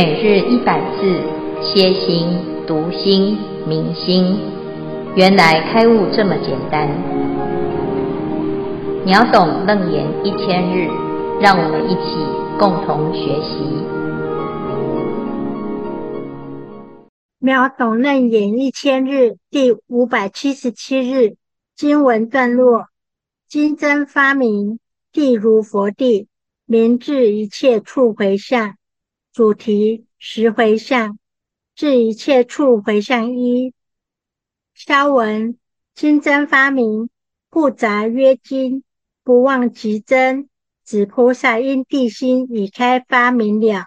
每日一百字，歇心、读心、明心，原来开悟这么简单。秒懂楞严一千日，让我们一起共同学习。秒懂楞严一千日第五百七十七日经文段落：金针发明，地如佛地，明至一切处回向。主题：十回向，至一切处回向一。消文：金针发明，故杂曰金，不忘即真。指菩萨因地心已开发明了。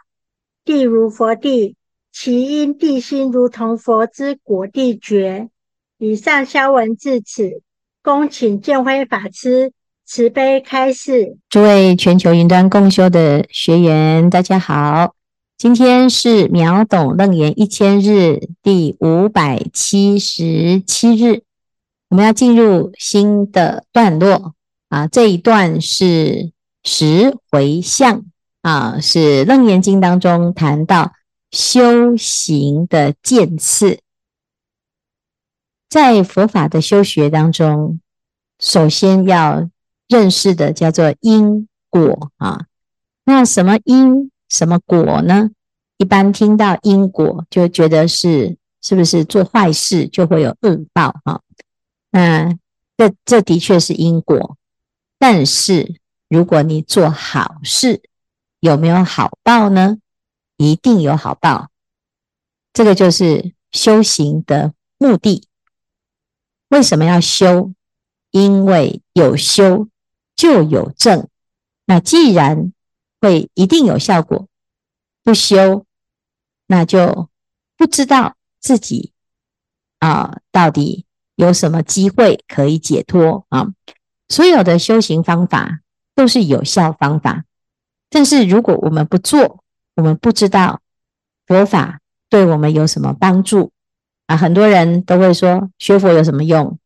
地如佛地，其因地心如同佛之果地觉。以上消文至此，恭请见辉法师慈悲开示。诸位全球云端共修的学员，大家好。今天是秒懂楞严一千日第五百七十七日，我们要进入新的段落啊。这一段是十回向啊，是楞严经当中谈到修行的渐次。在佛法的修学当中，首先要认识的叫做因果啊。那什么因？什么果呢？一般听到因果，就觉得是是不是做坏事就会有恶报哈？那这这的确是因果，但是如果你做好事，有没有好报呢？一定有好报。这个就是修行的目的。为什么要修？因为有修就有正。那既然会一定有效果，不修，那就不知道自己啊，到底有什么机会可以解脱啊？所有的修行方法都是有效方法，但是如果我们不做，我们不知道佛法对我们有什么帮助啊？很多人都会说学佛有什么用？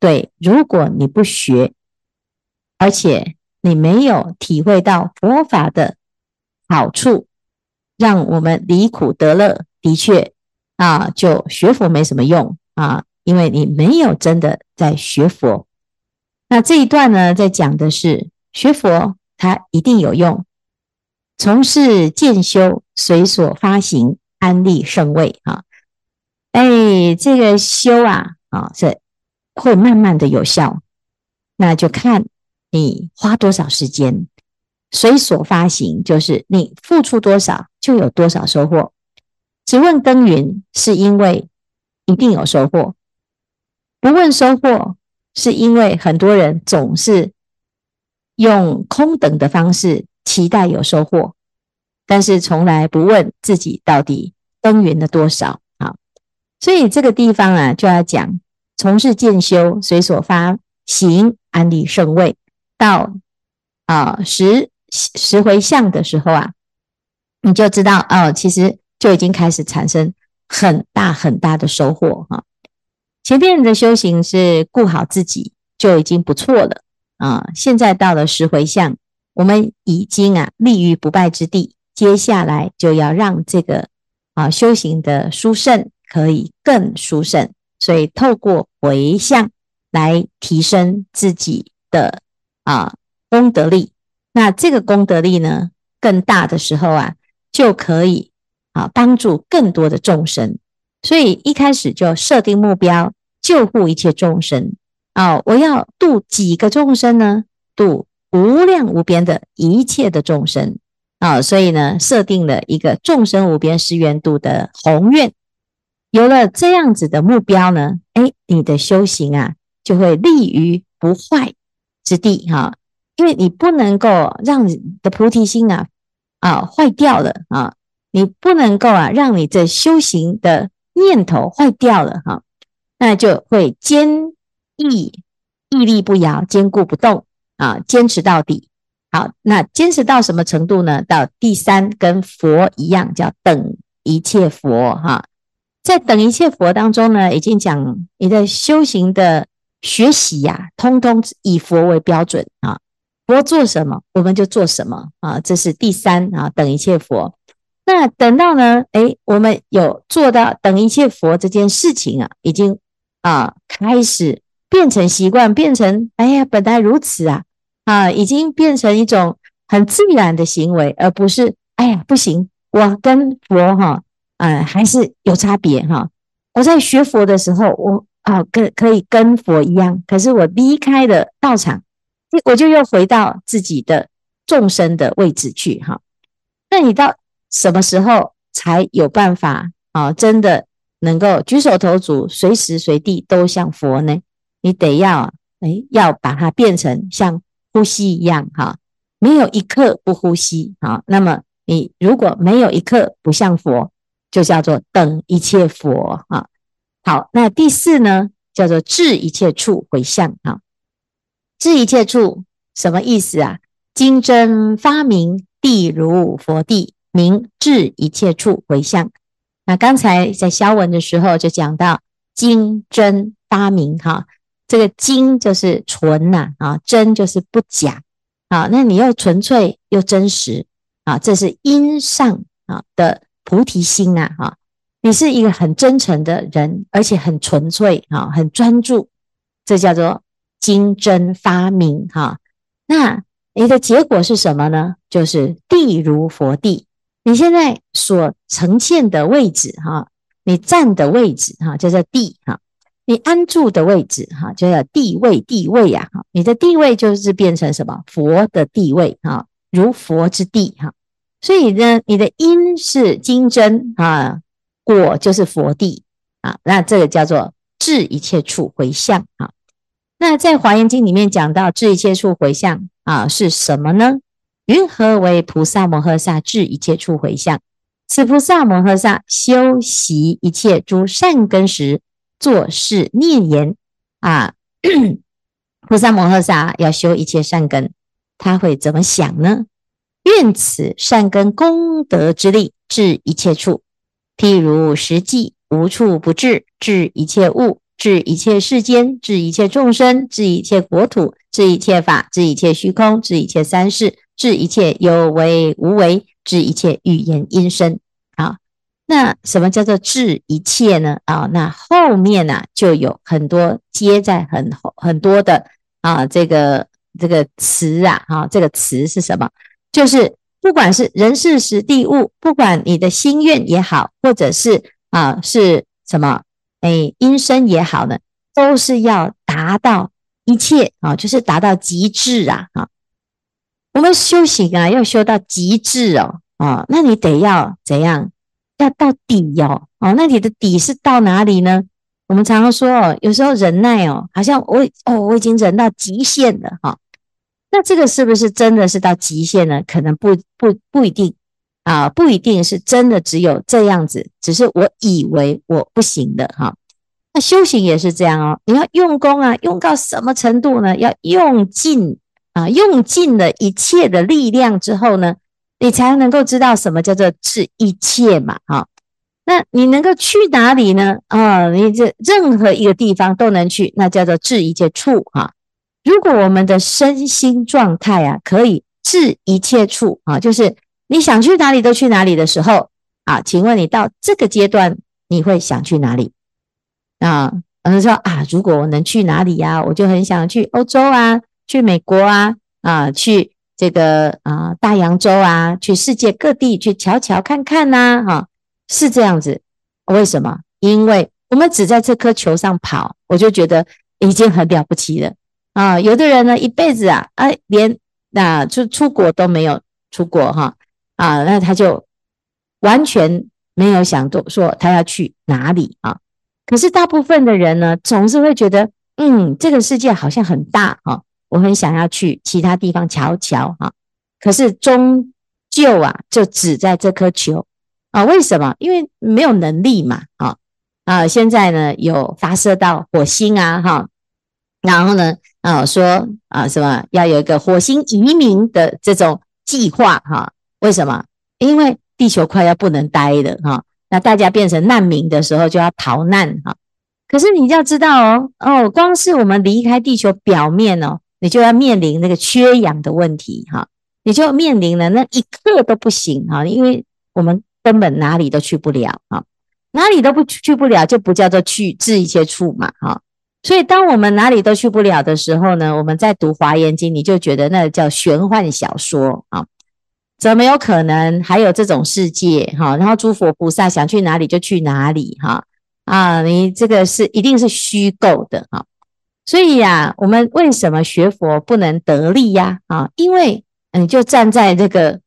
对，如果你不学，而且你没有体会到佛法的好处，让我们离苦得乐，的确啊，就学佛没什么用啊，因为你没有真的在学佛。那这一段呢，在讲的是学佛，它一定有用。从事渐修，随所发行，安立圣位啊。哎，这个修啊，啊，是会慢慢的有效，那就看你花多少时间。随所发行，就是你付出多少，就有多少收获。只问耕耘，是因为一定有收获；不问收获，是因为很多人总是用空等的方式期待有收获，但是从来不问自己到底耕耘了多少啊。所以这个地方啊，就要讲从事建修，随所发行，安立圣位，到啊十。十回向的时候啊，你就知道哦，其实就已经开始产生很大很大的收获哈。前面的修行是顾好自己就已经不错了啊，现在到了十回向，我们已经啊立于不败之地，接下来就要让这个啊修行的殊胜可以更殊胜，所以透过回向来提升自己的啊功德力。那这个功德力呢，更大的时候啊，就可以啊帮助更多的众生。所以一开始就设定目标，救护一切众生啊！我要度几个众生呢？度无量无边的一切的众生啊！所以呢，设定了一个众生无边誓愿度的宏愿。有了这样子的目标呢，哎，你的修行啊，就会立于不坏之地哈。因为你不能够让你的菩提心啊啊坏掉了啊，你不能够啊让你这修行的念头坏掉了哈，那就会坚毅屹立不摇，坚固不动啊，坚持到底。好，那坚持到什么程度呢？到第三跟佛一样，叫等一切佛哈。在等一切佛当中呢，已经讲你的修行的学习呀，通通以佛为标准啊。佛做什么，我们就做什么啊！这是第三啊，等一切佛。那等到呢，诶，我们有做到等一切佛这件事情啊，已经啊开始变成习惯，变成哎呀，本来如此啊啊，已经变成一种很自然的行为，而不是哎呀不行，我跟佛哈啊还是有差别哈。我在学佛的时候，我啊跟可以跟佛一样，可是我离开了道场，我就又回到自己的众生的位置去哈。那你到。什么时候才有办法啊？真的能够举手投足，随时随地都像佛呢？你得要哎，要把它变成像呼吸一样哈，没有一刻不呼吸啊。那么你如果没有一刻不像佛，就叫做等一切佛啊。好，那第四呢，叫做至一切处回向啊。至一切处什么意思啊？金针发明，地如佛地。明至一切处回向。那刚才在消文的时候就讲到金真发明哈，这个金就是纯呐啊，真就是不假啊。那你又纯粹又真实啊，这是因上啊的菩提心呐啊。你是一个很真诚的人，而且很纯粹啊，很专注，这叫做金真发明哈。那你的结果是什么呢？就是地如佛地。你现在所呈现的位置，哈，你站的位置，哈，叫做地，哈，你安住的位置，哈，就叫地位，地位呀，哈，你的地位就是变成什么？佛的地位，哈，如佛之地，哈，所以呢，你的因是金针，啊，果就是佛地，啊，那这个叫做至一切处回向，啊，那在华严经里面讲到至一切处回向，啊，是什么呢？云何为菩萨摩诃萨至一切处回向？此菩萨摩诃萨修习一切诸善根时，作是念言啊。菩萨摩诃萨要修一切善根，他会怎么想呢？愿此善根功德之力，至一切处，譬如实际无处不至，至一切物，至一切世间，至一切众生，至一切国土，至一切法，至一切虚空，至一切三世。至一切有为无为，至一切语言音声。啊，那什么叫做至一切呢？啊，那后面呢、就有很多接在很很多的啊，这个这个词啊，哈，这个词是什么？就是不管是人事时地物，不管你的心愿也好，或者是啊是什么哎音声也好呢，都是要达到一切啊，就是达到极致啊，啊。我们修行啊，要修到极致哦，啊，那你得要怎样？要到底哟，哦，那你的底是到哪里呢？我们常常说哦，有时候忍耐哦，好像我哦，我已经忍到极限了哈。那这个是不是真的是到极限呢？可能不不不一定啊，不一定是真的只有这样子，只是我以为我不行的哈。那修行也是这样哦，你要用功啊，用到什么程度呢？要用尽。啊，用尽了一切的力量之后呢，你才能够知道什么叫做治一切嘛。哈，那你能够去哪里呢？啊，你这任何一个地方都能去，那叫做治一切处。哈，如果我们的身心状态啊，可以至一切处啊，就是你想去哪里都去哪里的时候啊，请问你到这个阶段，你会想去哪里？啊，有人说啊，如果我能去哪里呀，我就很想去欧洲啊。去美国啊啊，去这个啊大洋洲啊，去世界各地去瞧瞧看看呐，哈，是这样子。为什么？因为我们只在这颗球上跑，我就觉得已经很了不起了啊。有的人呢，一辈子啊，哎，连那就出国都没有出国哈啊，那他就完全没有想到说他要去哪里啊。可是大部分的人呢，总是会觉得，嗯，这个世界好像很大啊。我很想要去其他地方瞧瞧哈，可是终究啊，就只在这颗球啊？为什么？因为没有能力嘛，啊啊！现在呢，有发射到火星啊，哈，然后呢，啊说啊什么要有一个火星移民的这种计划哈？为什么？因为地球快要不能待了哈，那大家变成难民的时候就要逃难哈。可是你要知道哦哦，光是我们离开地球表面哦。你就要面临那个缺氧的问题哈，你就面临了那一刻都不行哈，因为我们根本哪里都去不了啊，哪里都不去不了，就不叫做去治一切处嘛，哈。所以，当我们哪里都去不了的时候呢，我们在读《华严经》，你就觉得那叫玄幻小说啊，怎么有可能还有这种世界哈？然后诸佛菩萨想去哪里就去哪里哈啊，你这个是一定是虚构的哈。所以呀，我们为什么学佛不能得力呀？啊，因为你就站在这个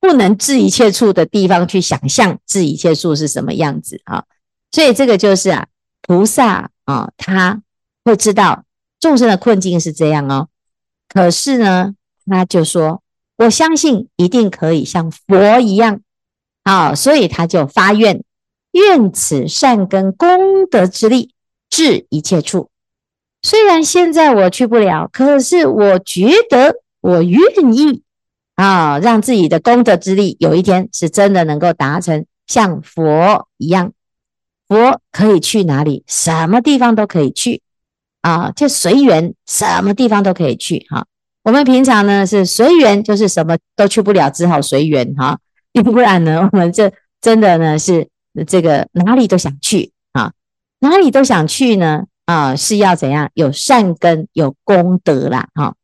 不能治一切处的地方去想象治一切处是什么样子啊。所以这个就是啊，菩萨啊，他。会知道众生的困境是这样哦，可是呢，他就说：“我相信一定可以像佛一样啊！”所以他就发愿，愿此善根功德之力至一切处。虽然现在我去不了，可是我觉得我愿意啊，让自己的功德之力有一天是真的能够达成像佛一样。佛可以去哪里？什么地方都可以去。啊，就随缘，什么地方都可以去哈。我们平常呢是随缘，就是什么都去不了，只好随缘哈。要 不然呢，我们这真的呢是这个哪里都想去啊，哪里都想去呢啊，是要怎样？有善根，有功德啦哈。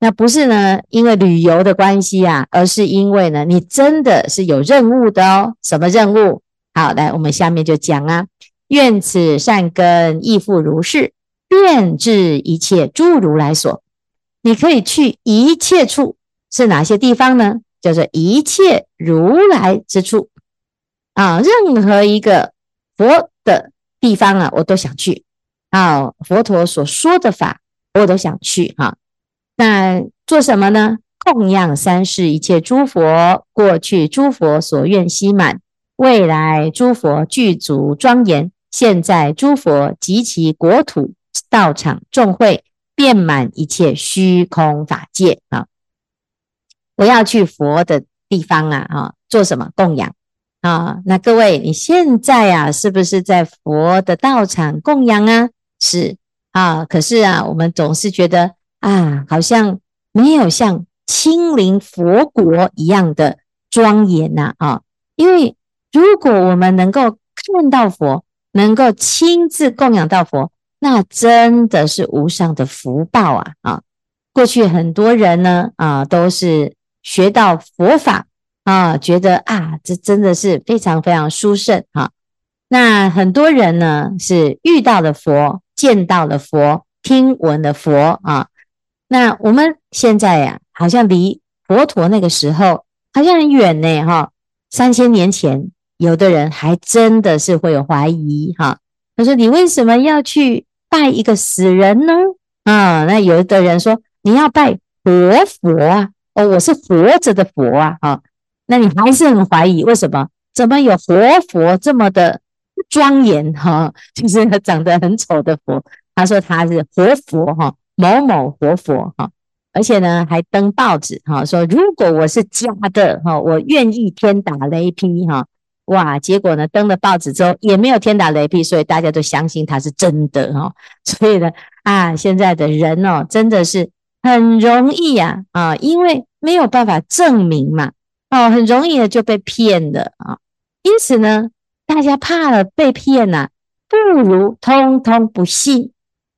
那不是呢，因为旅游的关系啊，而是因为呢，你真的是有任务的哦。什么任务？好，来，我们下面就讲啊，愿此善根亦复如是。遍至一切诸如来所，你可以去一切处，是哪些地方呢？叫做一切如来之处啊，任何一个佛的地方啊，我都想去啊。佛陀所说的法，我都想去哈。那做什么呢？供养三世一切诸佛，过去诸佛所愿悉满，未来诸佛具足庄严，现在诸佛及其国土。道场众会遍满一切虚空法界啊！我要去佛的地方啊！啊，做什么供养啊？那各位，你现在啊，是不是在佛的道场供养啊？是啊，可是啊，我们总是觉得啊，好像没有像亲临佛国一样的庄严呐啊！因为如果我们能够看到佛，能够亲自供养到佛。那真的是无上的福报啊！啊，过去很多人呢啊，都是学到佛法啊，觉得啊，这真的是非常非常殊胜啊。那很多人呢是遇到了佛，见到了佛，听闻了佛啊。那我们现在呀，好像离佛陀那个时候好像很远呢，哈。三千年前，有的人还真的是会有怀疑哈。他说：“你为什么要去？”拜一个死人呢？啊，那有的人说你要拜活佛啊，哦，我是活着的佛啊，啊，那你还是很怀疑，为什么？怎么有活佛这么的庄严？哈、啊，就是长得很丑的佛。他说他是活佛哈、某某活佛哈、而且呢还登报纸哈、说如果我是假的哈、我愿意天打雷劈哈。哇！结果呢，登了报纸之后也没有天打雷劈，所以大家都相信它是真的哈、哦。所以呢，啊，现在的人哦，真的是很容易呀啊，啊，因为没有办法证明嘛，哦，很容易的就被骗了啊。因此呢，大家怕了被骗呐、不如通通不信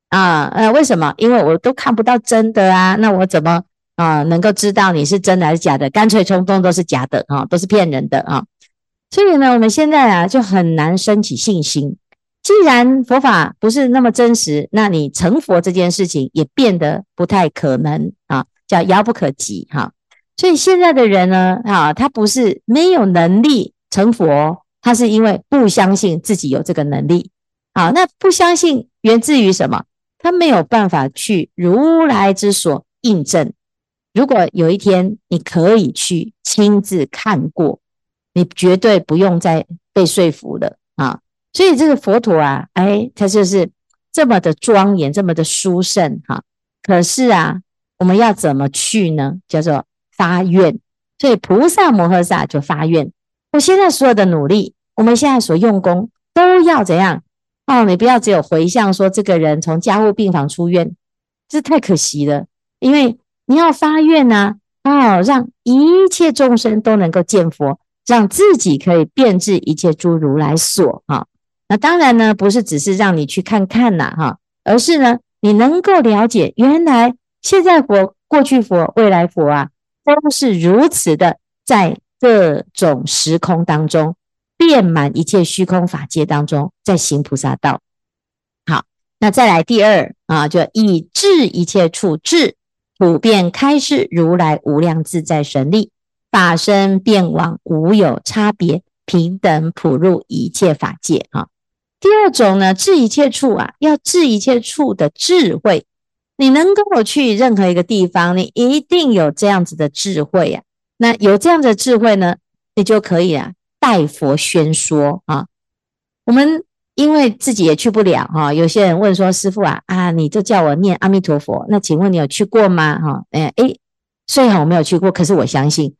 啊。呃，为什么？因为我都看不到真的啊，那我怎么啊能够知道你是真的还是假的？干脆通通都是假的啊，都是骗人的啊。所以呢，我们现在啊就很难升起信心。既然佛法不是那么真实，那你成佛这件事情也变得不太可能啊，叫遥不可及哈。所以现在的人呢，啊，他不是没有能力成佛，他是因为不相信自己有这个能力。好，那不相信源自于什么？他没有办法去如来之所印证。如果有一天你可以去亲自看过。你绝对不用再被说服了啊！所以这个佛陀啊，哎，他就是这么的庄严，这么的殊胜哈。可是啊，我们要怎么去呢？叫做发愿。所以菩萨摩诃萨就发愿：我现在所有的努力，我们现在所用功，都要怎样？哦，你不要只有回向说这个人从加护病房出院，这太可惜了。因为你要发愿呐，哦，让一切众生都能够见佛。让自己可以遍至一切诸如来所哈。那当然呢，不是只是让你去看看呐哈，而是呢，你能够了解，原来现在佛、过去佛、未来佛啊，都是如此的，在各种时空当中，遍满一切虚空法界当中，在行菩萨道。好，那再来第二啊，就以至一切处智，普遍开示如来无量自在神力。法身变往无有差别，平等普入一切法界啊。第二种呢，至一切处啊，要至一切处的智慧。你能够去任何一个地方，你一定有这样子的智慧呀、啊。那有这样的智慧呢，你就可以啊，代佛宣说啊。我们因为自己也去不了哈、啊，有些人问说：“师父啊啊，你就叫我念阿弥陀佛。”那请问你有去过吗？哈，哎哎，虽然我没有去过，可是我相信。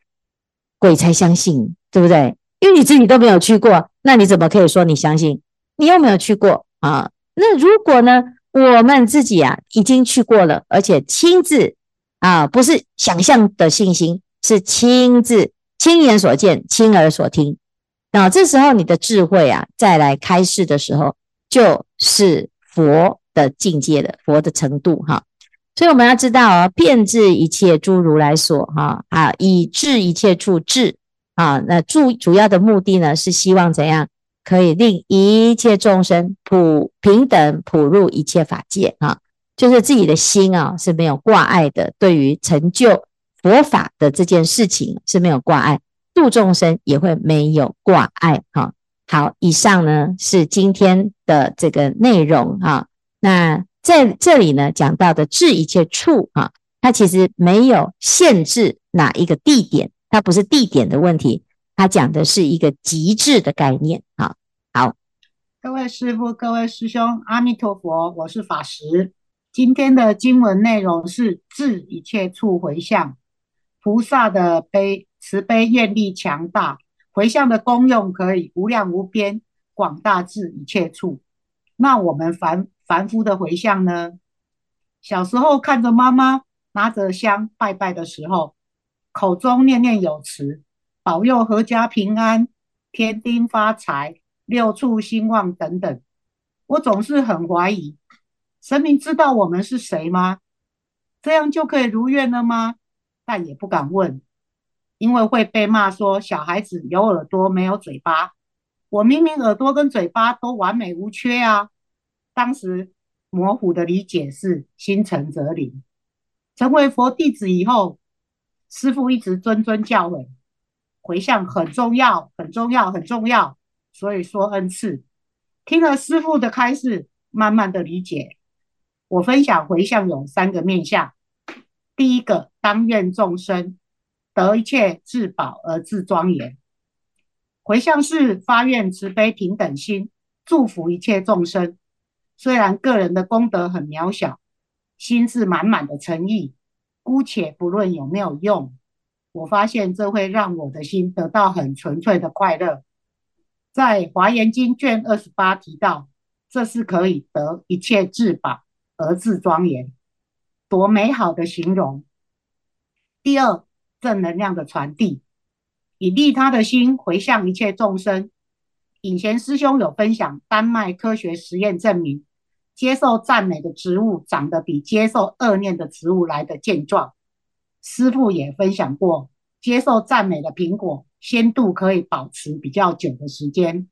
鬼才相信，对不对？因为你自己都没有去过，那你怎么可以说你相信？你又没有去过啊？那如果呢？我们自己啊已经去过了，而且亲自啊，不是想象的信心，是亲自亲眼所见、亲耳所听。那这时候你的智慧啊，再来开示的时候，就是佛的境界的佛的程度哈。所以我们要知道哦，遍至一切诸如来所，哈啊，以至一切处智啊，那主主要的目的呢，是希望怎样可以令一切众生普平等普入一切法界啊，就是自己的心啊是没有挂碍的，对于成就佛法的这件事情是没有挂碍，度众生也会没有挂碍哈。好，以上呢是今天的这个内容哈，那。在这里呢，讲到的至一切处啊，它其实没有限制哪一个地点，它不是地点的问题，它讲的是一个极致的概念啊。好，各位师父、各位师兄，阿弥陀佛，我是法师。今天的经文内容是至一切处回向，菩萨的悲慈悲愿力强大，回向的功用可以无量无边，广大至一切处。那我们凡凡夫的回向呢？小时候看着妈妈拿着香拜拜的时候，口中念念有词，保佑阖家平安、添丁发财、六畜兴旺等等。我总是很怀疑，神明知道我们是谁吗？这样就可以如愿了吗？但也不敢问，因为会被骂说小孩子有耳朵没有嘴巴。我明明耳朵跟嘴巴都完美无缺啊！当时模糊的理解是心诚则灵。成为佛弟子以后，师父一直谆谆教诲，回向很重要，很重要，很重要。所以说恩赐，听了师父的开示，慢慢的理解。我分享回向有三个面向：第一个，当愿众生得一切至宝而自庄严；回向是发愿慈悲平等心，祝福一切众生。虽然个人的功德很渺小，心是满满的诚意，姑且不论有没有用，我发现这会让我的心得到很纯粹的快乐。在《华严经》卷二十八提到，这是可以得一切至宝而自庄严，多美好的形容！第二，正能量的传递，以利他的心回向一切众生。隐贤师兄有分享，丹麦科学实验证明，接受赞美的植物长得比接受恶念的植物来得健壮。师父也分享过，接受赞美的苹果鲜度可以保持比较久的时间。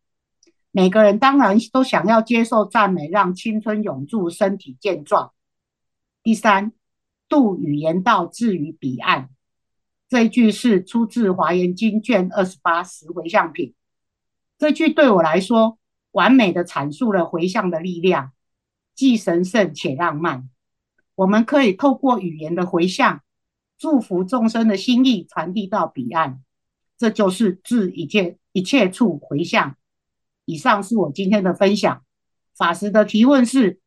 每个人当然都想要接受赞美，让青春永驻，身体健壮。第三，渡语言道至于彼岸，这一句是出自《华严经》卷二十八十回向品。这句对我来说，完美的阐述了回向的力量，既神圣且浪漫。我们可以透过语言的回向，祝福众生的心意传递到彼岸，这就是至一切一切处回向。以上是我今天的分享。法师的提问是：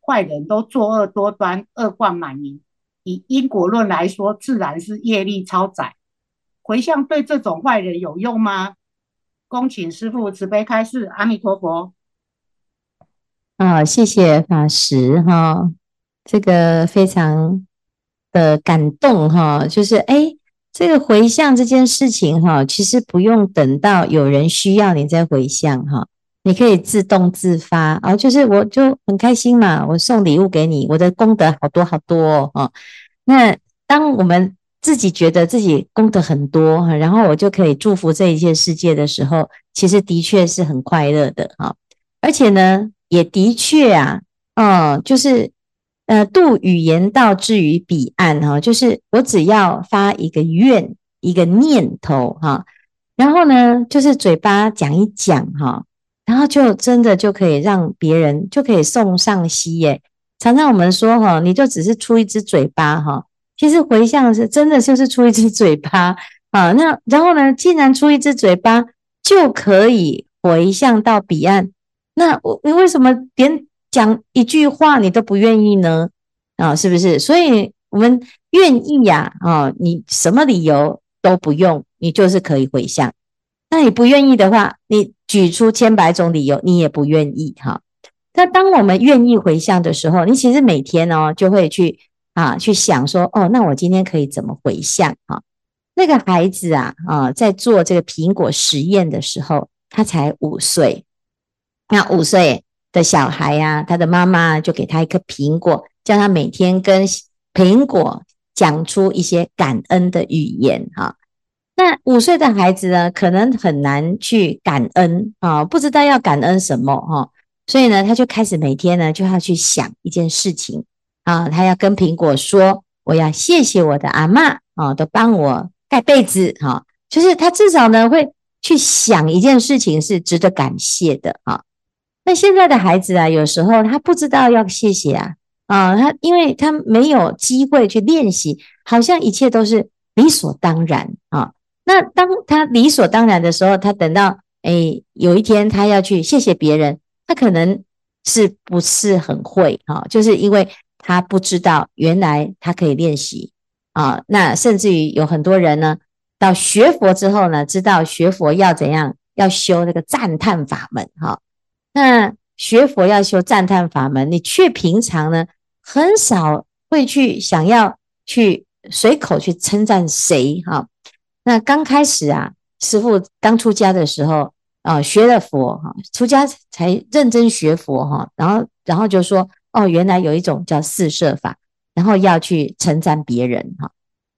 坏人都作恶多端，恶贯满盈，以因果论来说，自然是业力超载。回向对这种坏人有用吗？恭请师父慈悲开示，阿弥陀佛。啊、谢谢法师哈、这个非常的感动哈、就是哎，这个回向这件事情哈，其实不用等到有人需要你再回向哈，你可以自动自发啊，就是我就很开心嘛，我送礼物给你，我的功德好多好多哦。那当我们自己觉得自己功德很多，然后我就可以祝福这一切世界的时候，其实的确是很快乐的哈，而且呢，也的确啊，嗯，就是。呃，渡语言道至于彼岸哈，就是我只要发一个愿，一个念头哈，然后呢，就是嘴巴讲一讲哈，然后就真的就可以让别人就可以送上西耶。常常我们说哈，你就只是出一只嘴巴哈，其实回向是真的就是出一只嘴巴 啊。那然后呢，既然出一只嘴巴就可以回向到彼岸，那我你为什么连？讲一句话你都不愿意呢？啊，是不是？所以我们愿意呀，啊，你什么理由都不用，你就是可以回向。那你不愿意的话，你举出千百种理由，你也不愿意哈。那当我们愿意回向的时候，你其实每天哦就会去啊去想说，哦，那我今天可以怎么回向？哈，那个孩子啊啊，在做这个苹果实验的时候，他才五岁，那五岁。的小孩呀、他的妈妈就给他一颗苹果，叫他每天跟苹果讲出一些感恩的语言哈。那五岁的孩子呢，可能很难去感恩啊，不知道要感恩什么哈，所以呢，他就开始每天呢就要去想一件事情啊，他要跟苹果说：“我要谢谢我的阿嬷啊，都帮我盖被子哈。”就是他至少呢会去想一件事情是值得感谢的啊。那现在的孩子啊，有时候他不知道要谢谢啊，啊，他因为他没有机会去练习，好像一切都是理所当然啊。那当他理所当然的时候，他等到诶有一天他要去谢谢别人，他可能是不是很会啊？就是因为他不知道原来他可以练习啊。那甚至于有很多人呢，到学佛之后呢，知道学佛要怎样，要修那个赞叹法门哈。那学佛要修赞叹法门，你却平常呢很少会去想要去随口去称赞谁哈。那刚开始啊，师父刚出家的时候啊，学了佛哈，出家才认真学佛哈，然后然后就说哦，原来有一种叫四摄法，然后要去称赞别人哈。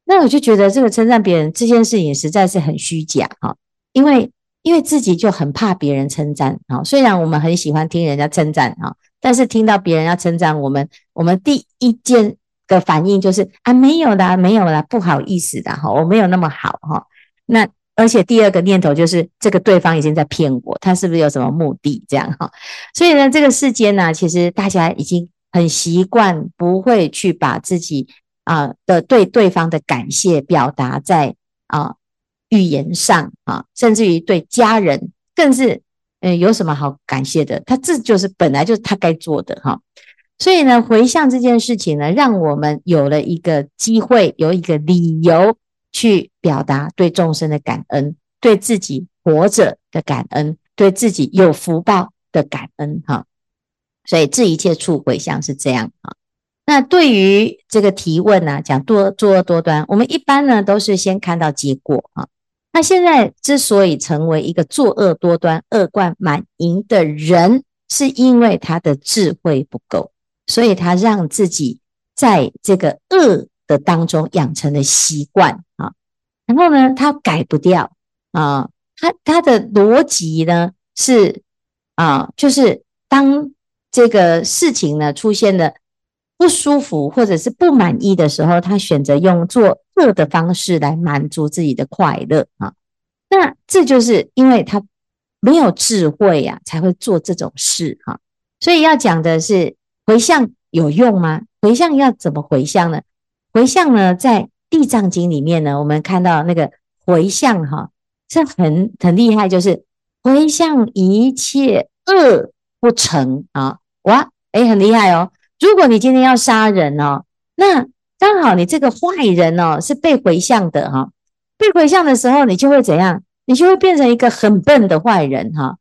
那我就觉得这个称赞别人这件事情实在是很虚假哈，因为。因为自己就很怕别人称赞啊，虽然我们很喜欢听人家称赞啊，但是听到别人要称赞我们，我们第一件的反应就是啊，没有啦，没有啦，不好意思的哈，我没有那么好哈。那而且第二个念头就是这个对方已经在骗我，他是不是有什么目的这样哈？所以呢，这个世间呢，其实大家已经很习惯，不会去把自己啊的对对方的感谢表达在啊。语言上啊，甚至于对家人，更是嗯，有什么好感谢的？他这就是本来就是他该做的哈。所以呢，回向这件事情呢，让我们有了一个机会，有一个理由去表达对众生的感恩，对自己活着的感恩，对自己有福报的感恩哈。所以，这一切处回向是这样啊。那对于这个提问呢，讲多作恶多端，我们一般呢都是先看到结果啊。那现在之所以成为一个作恶多端、恶贯满盈的人，是因为他的智慧不够，所以他让自己在这个恶的当中养成了习惯。然后呢，他改不掉啊，他他的逻辑呢是啊，就是当这个事情呢出现了不舒服或者是不满意的时候，他选择用做。恶的方式来满足自己的快乐啊，那这就是因为他没有智慧呀，才会做这种事哈。所以要讲的是回向有用吗？回向要怎么回向呢？回向呢，在《地藏经》里面呢，我们看到那个回向哈，是很很厉害，就是回向一切恶不成啊，哇，诶，很厉害哦。如果你今天要杀人哦，那刚好你这个坏人哦，是被回向的哈，被回向的时候，你就会怎样？你就会变成一个很笨的坏人哈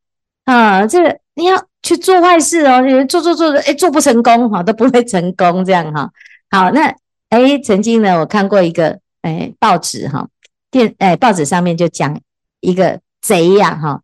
啊！这个你要去做坏事哦，你做做做，哎，做不成功哈，都不会成功这样哈。好，那哎，曾经呢，我看过一个哎报纸哈，电哎报纸上面就讲一个贼呀哈，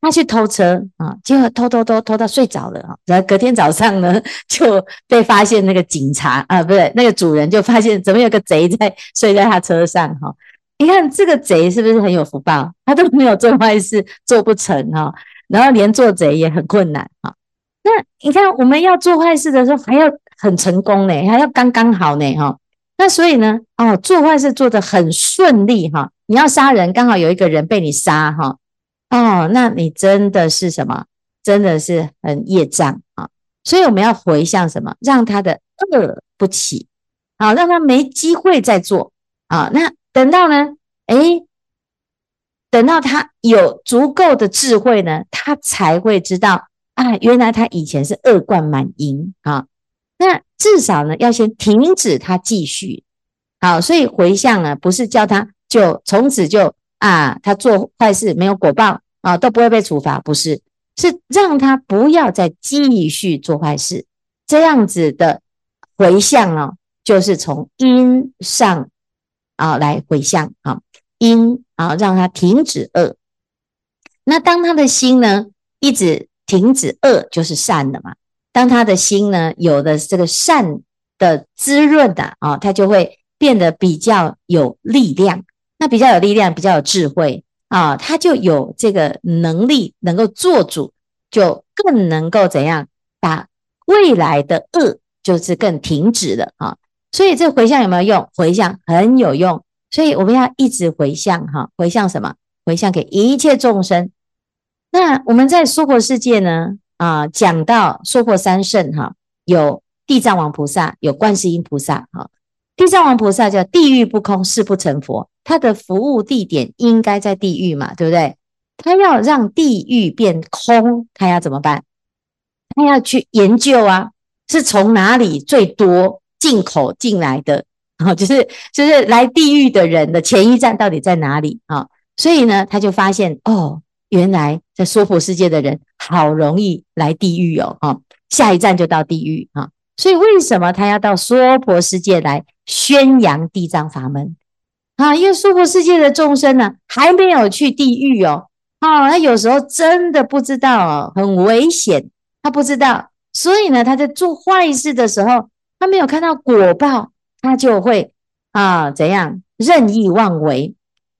他去偷车啊，结果偷偷偷偷到睡着了啊，然后隔天早上呢 就被发现那个警察啊，不是那个主人就发现怎么有个贼在睡在他车上哈。你看这个贼是不是很有福报？他都没有做坏事，做不成哈，然后连做贼也很困难哈。那你看我们要做坏事的时候，还要很成功呢，还要刚刚好呢哈。那所以呢，哦，做坏事做得很顺利哈。你要杀人，刚好有一个人被你杀哈。哦，那你真的是什么？真的是很业障啊。所以我们要回向什么？让他的恶不起，好，让他没机会再做啊。那等到呢，诶，等到他有足够的智慧呢，他才会知道啊，原来他以前是恶贯满盈啊。至少呢，要先停止他继续。好，所以回向呢，不是叫他就从此就啊，他做坏事没有果报啊，都不会被处罚，不是，是让他不要再继续做坏事。这样子的回向呢，就是从因上啊来回向啊，因啊让他停止恶。那当他的心呢一直停止恶，就是善的嘛。当他的心呢，有了这个善的滋润的啊，他就会变得比较有力量。那比较有力量，比较有智慧啊，他就有这个能力能够做主，就更能够怎样把未来的恶就是更停止了啊。所以这回向有没有用？回向很有用，所以我们要一直回向哈。回向什么？回向给一切众生。那我们在娑婆世界呢？啊，讲到娑婆三圣哈，有地藏王菩萨，有观世音菩萨哈。地藏王菩萨叫地狱不空，誓不成佛。他的服务地点应该在地狱嘛，对不对？他要让地狱变空，他要怎么办？他要去研究啊，是从哪里最多进口进来的啊？就是就是来地狱的人的前一站到底在哪里啊？所以呢，他就发现哦。原来在娑婆世界的人好容易来地狱哦，哈，下一站就到地狱啊，所以为什么他要到娑婆世界来宣扬地藏法门啊？因为娑婆世界的众生呢，还没有去地狱哦，啊，他有时候真的不知道哦，很危险，他不知道，所以呢，他在做坏事的时候，他没有看到果报，他就会啊怎样任意妄为。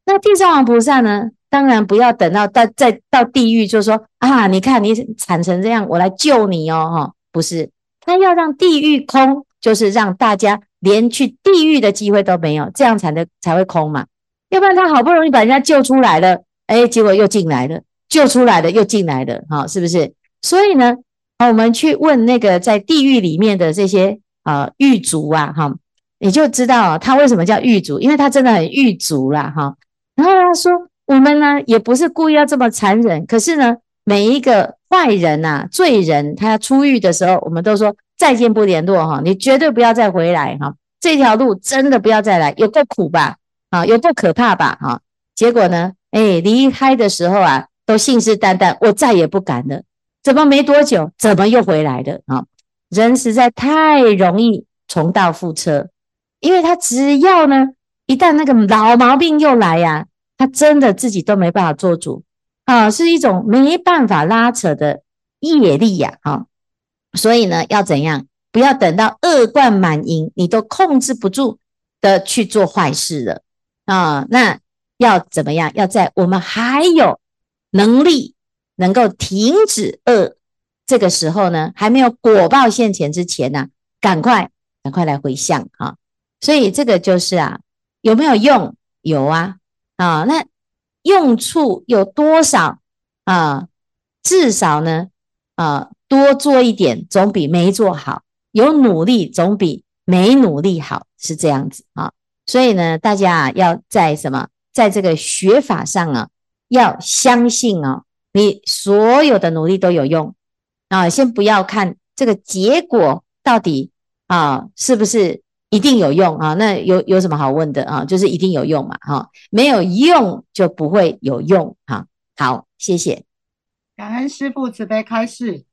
那地藏王菩萨呢？当然不要等到到再到地狱，就说啊，你看你惨成这样，我来救你哦，哈，不是，他要让地狱空，就是让大家连去地狱的机会都没有，这样才能才会空嘛。要不然他好不容易把人家救出来了，哎，结果又进来了，救出来了又进来了，哈，是不是？所以呢，我们去问那个在地狱里面的这些啊狱卒啊，哈，你就知道他为什么叫狱卒，因为他真的很狱卒啦，哈。然后他说。我们呢也不是故意要这么残忍，可是呢，每一个坏人呐、啊、罪人，他要出狱的时候，我们都说再见不联络哈，你绝对不要再回来哈，这条路真的不要再来，有够苦吧？啊，有够可怕吧？哈，结果呢，哎，离开的时候啊，都信誓旦旦，我再也不敢了。怎么没多久，怎么又回来了？啊，人实在太容易重蹈覆辙，因为他只要呢，一旦那个老毛病又来呀、啊。他真的自己都没办法做主啊，是一种没办法拉扯的业力呀，啊，所以呢，要怎样？不要等到恶贯满盈，你都控制不住的去做坏事了啊。那要怎么样？要在我们还有能力能够停止恶这个时候呢，还没有果报现前之前呢，赶快赶快来回向啊。所以这个就是啊，有没有用？有啊。啊，那用处有多少啊？至少呢，啊，多做一点总比没做好。有努力总比没努力好，是这样子啊。所以呢，大家啊，要在什么，在这个学法上啊，要相信啊，你所有的努力都有用啊。先不要看这个结果到底啊，是不是？一定有用啊！那有有什么好问的啊？就是一定有用嘛！哈，没有用就不会有用哈。好，谢谢。感恩师父慈悲开示。